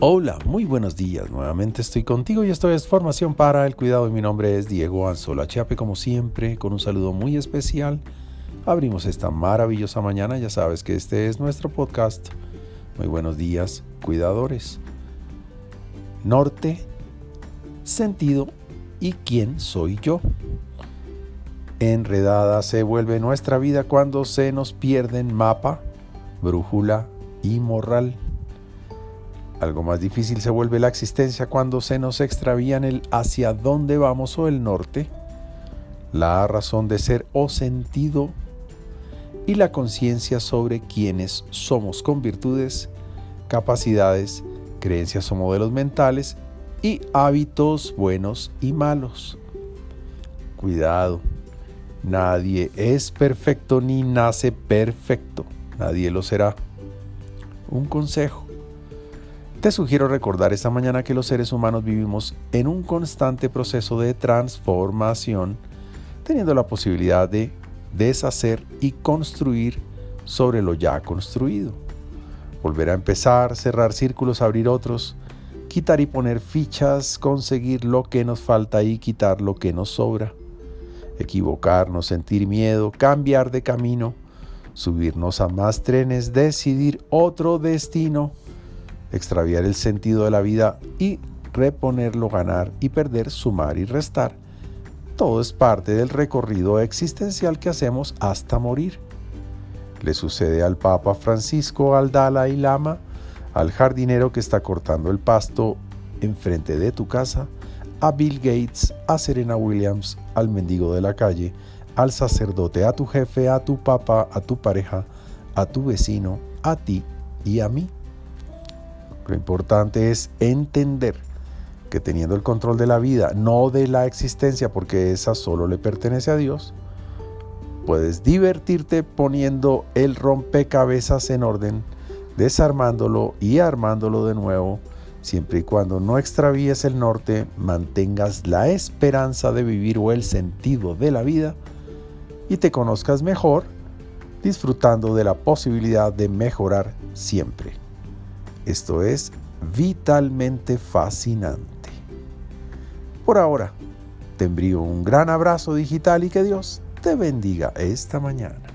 Hola, muy buenos días. Nuevamente estoy contigo y esto es Formación para el Cuidado y mi nombre es Diego Anzola Chiape, como siempre, con un saludo muy especial. Abrimos esta maravillosa mañana, ya sabes que este es nuestro podcast. Muy buenos días, cuidadores. Norte, sentido y quién soy yo. Enredada se vuelve nuestra vida cuando se nos pierden mapa, brújula y morral. Algo más difícil se vuelve la existencia cuando se nos extravían el hacia dónde vamos o el norte, la razón de ser o sentido y la conciencia sobre quiénes somos con virtudes, capacidades, creencias o modelos mentales y hábitos buenos y malos. Cuidado, nadie es perfecto ni nace perfecto, nadie lo será. Un consejo te sugiero recordar esta mañana que los seres humanos vivimos en un constante proceso de transformación, teniendo la posibilidad de deshacer y construir sobre lo ya construido. Volver a empezar, cerrar círculos, abrir otros, quitar y poner fichas, conseguir lo que nos falta y quitar lo que nos sobra. Equivocarnos, sentir miedo, cambiar de camino, subirnos a más trenes, decidir otro destino extraviar el sentido de la vida y reponerlo, ganar y perder, sumar y restar. Todo es parte del recorrido existencial que hacemos hasta morir. Le sucede al Papa Francisco, al Dalai Lama, al jardinero que está cortando el pasto enfrente de tu casa, a Bill Gates, a Serena Williams, al mendigo de la calle, al sacerdote, a tu jefe, a tu papá, a tu pareja, a tu vecino, a ti y a mí. Lo importante es entender que teniendo el control de la vida, no de la existencia, porque esa solo le pertenece a Dios, puedes divertirte poniendo el rompecabezas en orden, desarmándolo y armándolo de nuevo, siempre y cuando no extravíes el norte, mantengas la esperanza de vivir o el sentido de la vida y te conozcas mejor, disfrutando de la posibilidad de mejorar siempre. Esto es vitalmente fascinante. Por ahora, te envío un gran abrazo digital y que Dios te bendiga esta mañana.